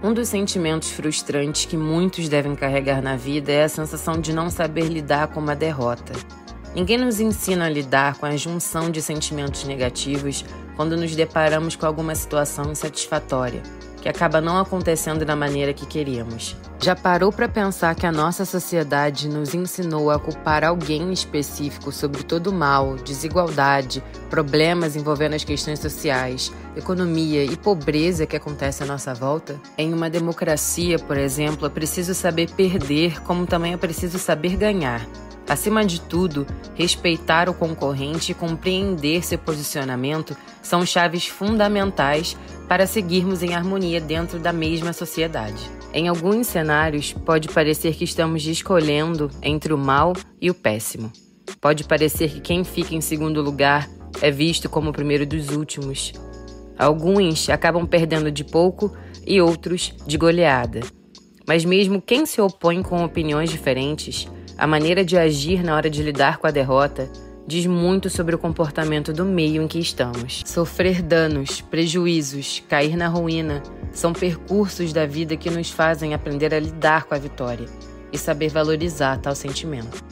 Um dos sentimentos frustrantes que muitos devem carregar na vida é a sensação de não saber lidar com uma derrota. Ninguém nos ensina a lidar com a junção de sentimentos negativos quando nos deparamos com alguma situação insatisfatória, que acaba não acontecendo da maneira que queríamos. Já parou para pensar que a nossa sociedade nos ensinou a culpar alguém específico sobre todo o mal, desigualdade, problemas envolvendo as questões sociais, economia e pobreza que acontece à nossa volta? Em uma democracia, por exemplo, é preciso saber perder, como também é preciso saber ganhar. Acima de tudo, respeitar o concorrente e compreender seu posicionamento são chaves fundamentais para seguirmos em harmonia dentro da mesma sociedade. Em alguns cenários, pode parecer que estamos escolhendo entre o mal e o péssimo. Pode parecer que quem fica em segundo lugar é visto como o primeiro dos últimos. Alguns acabam perdendo de pouco e outros de goleada. Mas mesmo quem se opõe com opiniões diferentes, a maneira de agir na hora de lidar com a derrota diz muito sobre o comportamento do meio em que estamos. Sofrer danos, prejuízos, cair na ruína são percursos da vida que nos fazem aprender a lidar com a vitória e saber valorizar tal sentimento.